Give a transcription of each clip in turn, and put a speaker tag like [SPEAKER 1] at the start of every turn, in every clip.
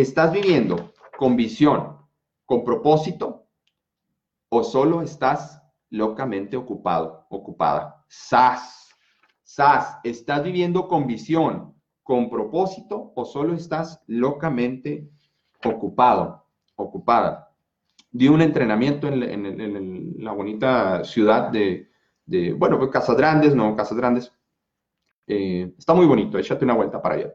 [SPEAKER 1] ¿estás viviendo con visión, con propósito o solo estás locamente ocupado, ocupada? SAS, SAS, ¿estás viviendo con visión, con propósito o solo estás locamente ocupado, ocupada? Di un entrenamiento en, la bonita ciudad de, bueno, pues Casas Grandes, no, Casas Grandes. Eh, está muy bonito, échate una vuelta para allá.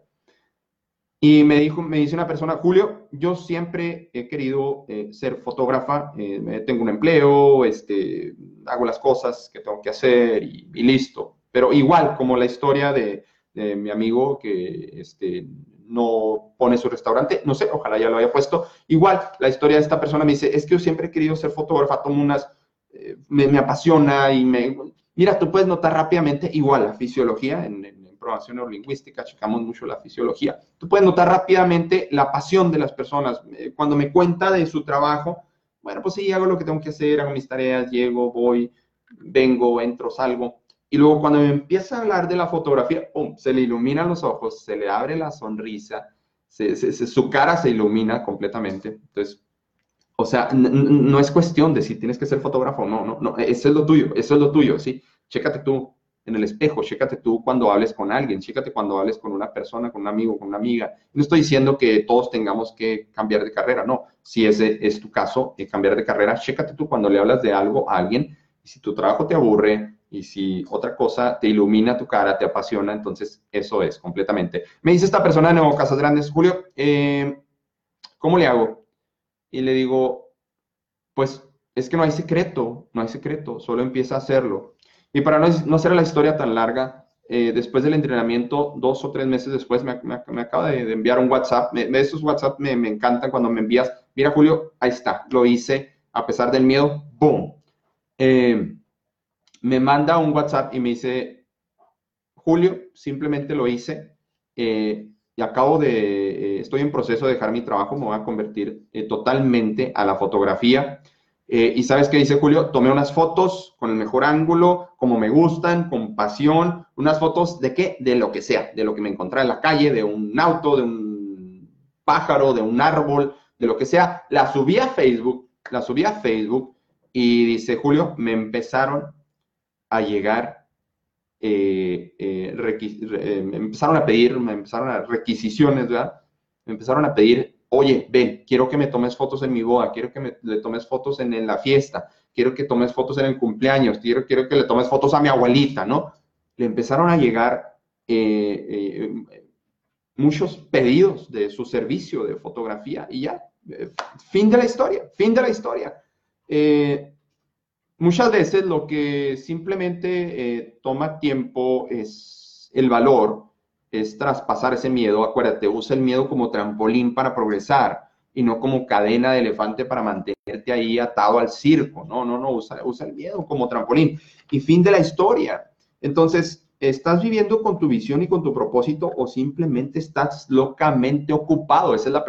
[SPEAKER 1] Y me dijo, me dice una persona, Julio, yo siempre he querido eh, ser fotógrafa, eh, tengo un empleo, este, hago las cosas que tengo que hacer y, listo. Pero igual, como la historia de, mi amigo que este, no pone su restaurante, no sé, ojalá ya lo haya puesto. Igual, la historia de esta persona me dice, es que yo siempre he querido ser fotógrafa, tomo unas, eh, me, apasiona y me... Mira, tú puedes notar rápidamente, igual, la fisiología en programación neurolingüística, checamos mucho la fisiología. Tú puedes notar rápidamente la pasión de las personas. Eh, cuando me cuenta de su trabajo, bueno, pues sí, hago lo que tengo que hacer, hago mis tareas, llego, voy, vengo, entro, salgo. Y luego cuando me empieza a hablar de la fotografía, ¡pum! se le iluminan los ojos, se le abre la sonrisa, su cara se ilumina completamente. Entonces, o sea, no es cuestión de si tienes que ser fotógrafo o no, no, no, eso es lo tuyo, eso es lo tuyo, ¿sí? Chécate tú, en el espejo, chécate tú cuando hables con alguien, chécate cuando hables con una persona, con un amigo, con una amiga. No estoy diciendo que todos tengamos que cambiar de carrera, no. Si ese es tu caso, eh, cambiar de carrera, chécate tú cuando le hablas de algo a alguien si tu trabajo te aburre y si otra cosa te ilumina tu cara, te apasiona, entonces eso es completamente. Me dice esta persona de Nuevo Casas Grandes, Julio, eh, ¿cómo le hago? Y le digo, pues es que no hay secreto, no hay secreto, solo empieza a hacerlo y para no, no hacer la historia tan larga, eh, después del entrenamiento, dos o tres meses después, me, me, acaba de, enviar un WhatsApp. Me, esos WhatsApp me, me, encantan cuando me envías, mira Julio, ahí está, lo hice, a pesar del miedo, ¡boom! Eh, me manda un WhatsApp y me dice, Julio, simplemente lo hice eh, y acabo de, estoy en proceso de dejar mi trabajo, me voy a convertir totalmente a la fotografía. Eh, y sabes qué dice Julio, tomé unas fotos con el mejor ángulo, como me gustan, con pasión, unas fotos de qué, de lo que sea, de lo que me encontré en la calle, de un auto, de un pájaro, de un árbol, de lo que sea. La subí a Facebook, la subí a Facebook y dice Julio, me empezaron a llegar, eh, eh, me empezaron a pedir, me empezaron a requisiciones, ¿verdad? Me empezaron a pedir oye, ven, quiero que me tomes fotos en mi boda, quiero que me, le tomes fotos en, la fiesta, quiero que tomes fotos en el cumpleaños, quiero, que le tomes fotos a mi abuelita, ¿no? Le empezaron a llegar eh, eh, muchos pedidos de su servicio de fotografía y ya, eh, fin de la historia, fin de la historia. muchas veces lo que simplemente toma tiempo es el valor es traspasar ese miedo. Acuérdate, usa el miedo como trampolín para progresar y no como cadena de elefante para mantenerte ahí atado al circo. No, no, no, usa, usa el miedo como trampolín. Y fin de la historia. Entonces, ¿estás viviendo con tu visión y con tu propósito o simplemente estás locamente ocupado? Esa es la